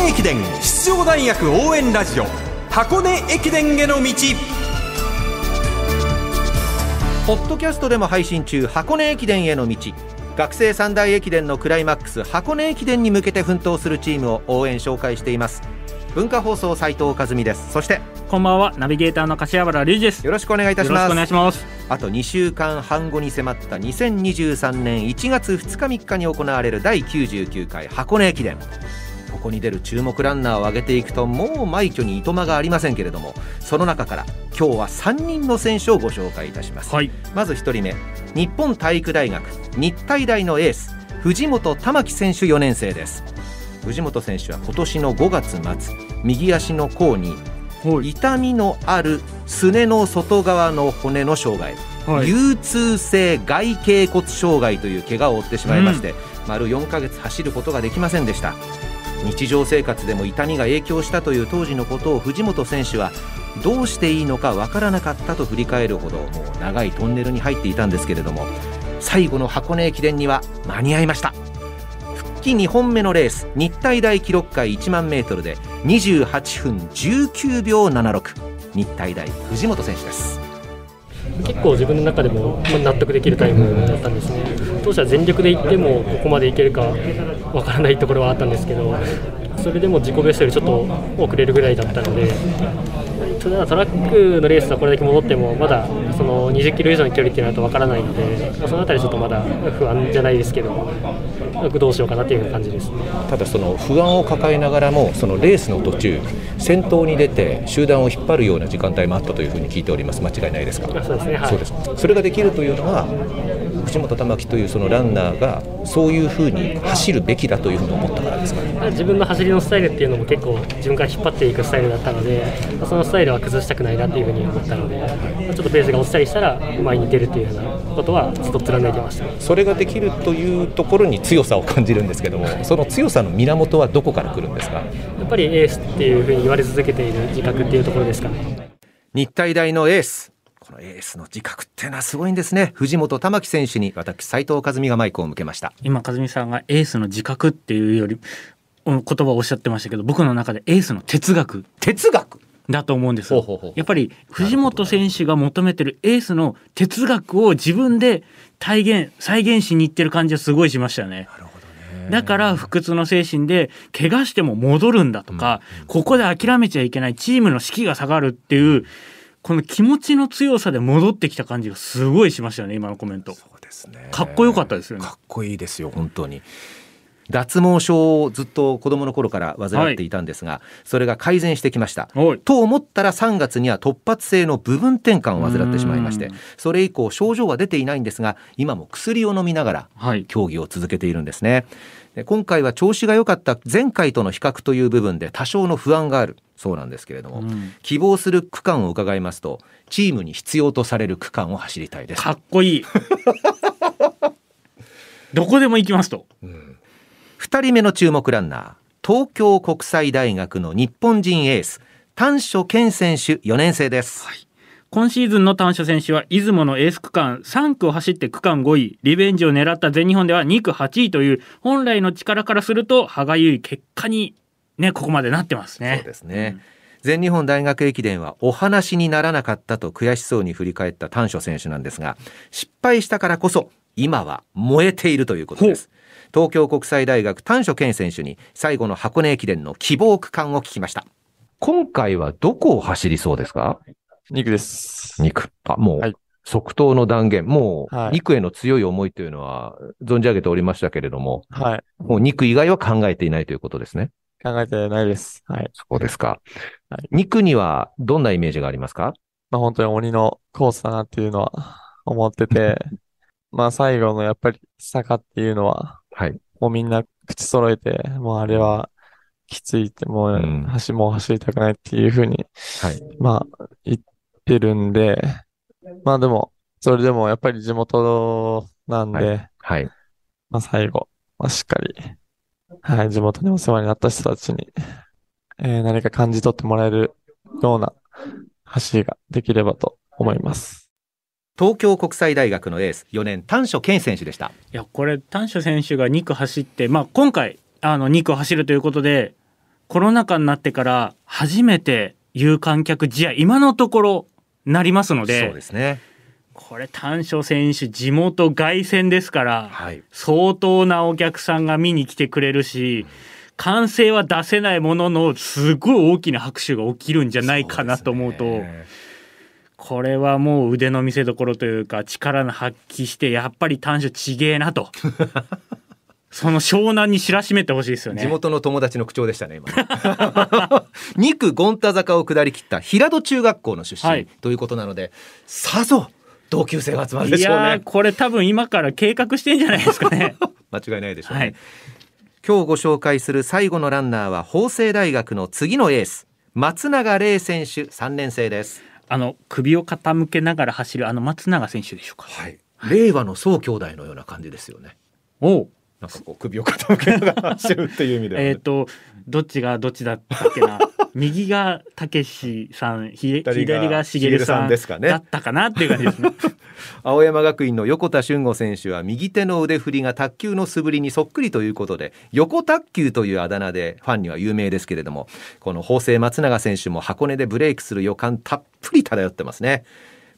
根駅伝出場大学応援ラジオ箱根駅伝への道。ポッドキャストでも配信中箱根駅伝への道。学生三大駅伝のクライマックス箱根駅伝に向けて奮闘するチームを応援紹介しています。文化放送斉藤和美です。そしてこんばんは。ナビゲーターの柏原隆二です。よろしくお願いいたしよろしくお願いますします。あと2週間半後に迫った2023年1月2日3日に行われる第99回箱根駅伝ここに出る注目ランナーを挙げていくともう枚挙にいとまがありませんけれどもその中から今日は3人の選手をご紹介いたします。はい。まず1人目日本体育大学日体大のエース藤本玉樹選手4年生です。藤本選手は今年の5月末右足の甲にはい。痛みのあるすねの外側の骨の障害、はい。流痛性外脛骨障害という怪我を負ってしまいまして、丸4ヶ月走ることができませんでした日常生活でも痛みが影響したという当時のことを藤本選手はどうしていいのかわからなかったと振り返るほどもう長いトンネルに入っていたんですけれども最後の箱根駅伝には間に合いました。復帰2本目のレース日体大記録会1万メートルで28分19秒76日体大藤本選手です。結構自分の中でも納得できるタイムだったんですね、当初は全力で行ってもここまでいけるかわからないところはあったんですけど、それでも自己ベストよりちょっと遅れるぐらいだったので、ただトラックのレースはこれだけ戻っても、まだその20キロ以上の距離っていうのはわからないので、まあそのあたりちょっとまだ不安じゃないですけど、どうしようかなっていう感じですね。ただその不安を抱えながらもそのレースの途中先頭に出て集団を引っ張るような時間帯もあったというふうに聞いております。間違いないですか？あそうですね。はい。そうですそれができるというのは藤本玉樹というそのランナーがそういうふうに走るべきだというふうに思ったからですか？ね自分の走りのスタイルっていうのも結構自分から引っ張っていくスタイルだったのでまあそのスタイルは崩したくないなっていうふうに思ったのでまあちょっとペースが落ちたりしたら前に出るっていうようなことはずっと貫いてました。それができるというところに強さを感じるんですけどもその強さの源はどこから来るんですか？やっぱりエースっていうふうに言われ続けている自覚っていうところですかね。日体大のエース。このエースの自覚っていうのはすごいんですね。藤本玉樹選手に私斉藤和美がマイクを向けました。今和美さんがエースの自覚っていうよりうん言葉をおっしゃってましたけど僕の中でエースの哲学。哲学？だと思うんです。やっぱり藤本選手が求めてるエースの哲学を自分で体現再現しに行ってる感じがすごいしましたよね。だから不屈の精神で怪我しても戻るんだとか、ここで諦めちゃいけないチームの士気が下がるっていうこの気持ちの強さで戻ってきた感じがすごいしましたよね今のコメント。そうですね。かっこよかったですよね。かっこいいですよ本当に脱毛症をずっと子供の頃から患っていたんですが、それが改善してきました。と思ったら3月には突発性の部分転換を患ってしまいましてうん。それ以降症状は出ていないんですが今も薬を飲みながらはい。競技を続けているんですね。で今回は調子が良かった前回との比較という部分で多少の不安があるそうなんですけれども、うん。希望する区間を伺いますとチームに必要とされる区間を走りたいですかっこいい。どこでも行きますと2人目の注目ランナー東京国際大学の日本人エース丹所健選手4年生です、今シーズンの丹所選手は出雲のエース区間3区を走って区間5位リベンジを狙った全日本では2区8位という本来の力からすると歯がゆい結果にねここまでなってますね。そうですね、全日本大学駅伝はお話にならなかったと悔しそうに振り返った丹所選手なんですが失敗したからこそ今は燃えているということです東京国際大学丹所健選手に最後の箱根駅伝の希望区間を聞きました今回はどこを走りそうですか？肉です。2区あもう、はい即答の断言もうはい2区への強い思いというのは存じ上げておりましたけれどもはい。もう2区以外は考えていないということですね考えてないです。はい。そうですか。はい2区にはどんなイメージがありますか？まあ本当に鬼のコースだなっていうのは思ってて、まあ最後のやっぱり坂っていうのは、はい。もうみんな口揃えて、もうあれはきついって、もうんう走、もう走りたくないっていうふうに、はい。まあ言ってるんで、まあでも、それでもやっぱり地元なんで、はい。まあ最後、まあしっかり、はい、地元にお世話になった人たちに、えー何か感じ取ってもらえるような走りができればと思います。東京国際大学のエース4年丹所健選手でした。いやこれ丹所選手が2区走って、まあ、今回あの2区を走るということでコロナ禍になってから初めて有観客試合今のところなりますのでそうですね。これ丹所選手地元凱旋ですから、はい。相当なお客さんが見に来てくれるし歓声は出せないもののすごい大きな拍手が起きるんじゃないかなと思うとそうねこれはもう腕の見せ所というか力の発揮してやっぱり丹所ちげえなと。その湘南に知らしめてほしいですよね。地元の友達の口調でしたね今2区権太坂を下り切った平戸中学校の出身、はい。ということなのでさぞ同級生が集まるでいしょうね。これ多分今から計画してんじゃないですかね。間違いないでしょうね、はい。今日ご紹介する最後のランナーは法政大学の次のエース松永玲選手3年生ですあの首を傾けながら走るあの松永選手でしょうか。はい。令和の宋兄弟のような感じですよね。おうなんかこう首を傾けながら走るっていう意味ではね、えっ、とどっちがどっちだったっけな。右がたけしさんひ左がしげるさんですかね。だったかなっていう感じですね。青山学院の横田俊吾選手は右手の腕振りが卓球の素振りにそっくりということで横卓球というあだ名でファンには有名ですけれどもこの法政松永選手も箱根でブレイクする予感たっぷり漂ってますね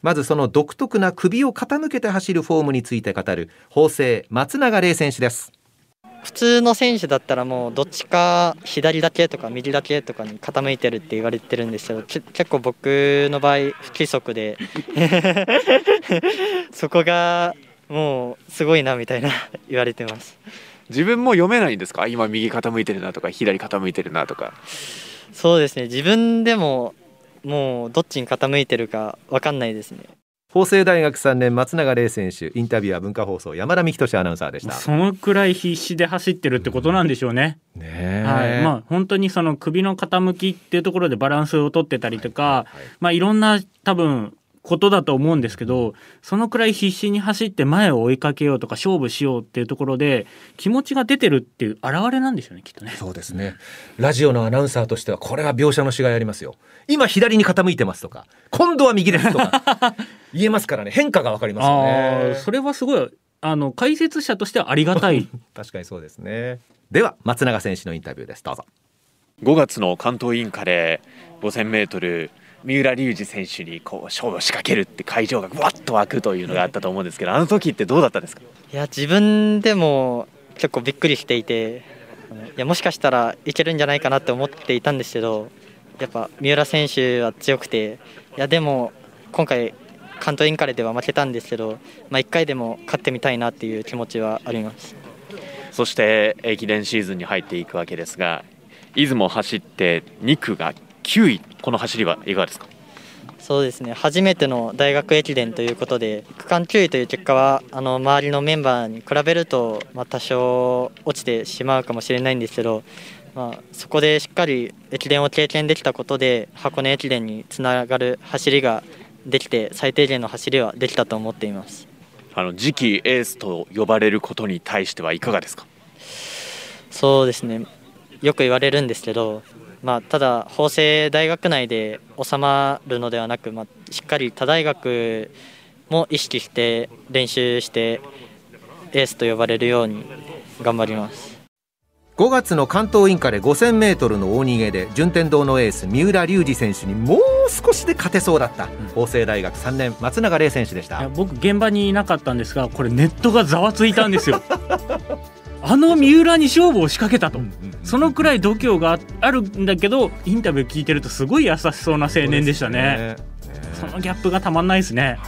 まずその独特な首を傾けて走るフォームについて語る法政松永玲選手です。普通の選手だったらもうどっちか左だけとか右だけとかに傾いてるって言われてるんですけどけ結構僕の場合不規則で。そこがもうすごいなみたいな言われてます。自分も読めないんですか？今右傾いてるなとか左傾いてるなとか。そうですね。自分でももうどっちに傾いてるか分かんないですね。法政大学3年松永玲選手インタビュアー文化放送山田美希俊アナウンサーでした。そのくらい必死で走ってるってことなんでしょうね。ねえ。はい、まあ本当にその首の傾きっていうところでバランスを取ってたりとか、まあいろんな多分ことだと思うんですけどそのくらい必死に走って前を追いかけようとか勝負しようっていうところで気持ちが出てるっていう表れなんでしょうねきっとね。そうですね。ラジオのアナウンサーとしてはこれは描写のしがいありますよ。今左に傾いてますとか、今度は右ですとか 言えますからね。変化がわかりますよあねー。それはすごいあの解説者としてはありがたい。確かにそうですね。では松永選手のインタビューです。どうぞ。5月の関東インカレ 5000m 三浦龍司選手にこう勝負を仕掛けるって会場がわっと湧くというのがあったと思うんですけどあの時ってどうだったんですか？いや自分でも結構びっくりしていていやもしかしたらいけるんじゃないかなって思っていたんですけどやっぱ三浦選手は強くていやでも今回関東インカレでは負けたんですけど、まあ、1回でも勝ってみたいなっていう気持ちはあります。そして駅伝シーズンに入っていくわけですが出雲走って2区が9位この走りはいかがですか？そうですね。初めての大学駅伝ということで区間9位という結果はあの周りのメンバーに比べると、まあ、多少落ちてしまうかもしれないんですけど、まあ、そこでしっかり駅伝を経験できたことで箱根駅伝につながる走りができて最低限の走りはできたと思っています。あの次期エースと呼ばれることに対してはいかがですか？そうですね。よく言われるんですけど、まあ、ただ法政大学内で収まるのではなく、まあ、しっかり他大学も意識して練習してエースと呼ばれるように頑張ります。5月の関東インカレ 5000m の大逃げで順天堂のエース三浦龍司選手にもう少しで勝てそうだった法政大学3年松永玲選手でした。いや僕現場にいなかったんですがこれネットがざわついたんですよ。あの三浦に勝負を仕掛けたと、そのくらい度胸があるんだけどインタビュー聞いてるとすごい優しそうな青年でしたね。そのギャップがたまんないですね。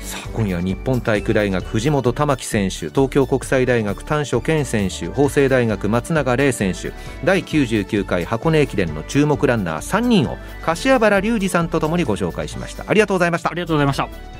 さあ今夜日本体育大学藤本珠樹選手東京国際大学丹所健選手法政大学松永玲選手第99回箱根駅伝の注目ランナー3人を柏原隆二さんとともにご紹介しました。ありがとうございました。ありがとうございました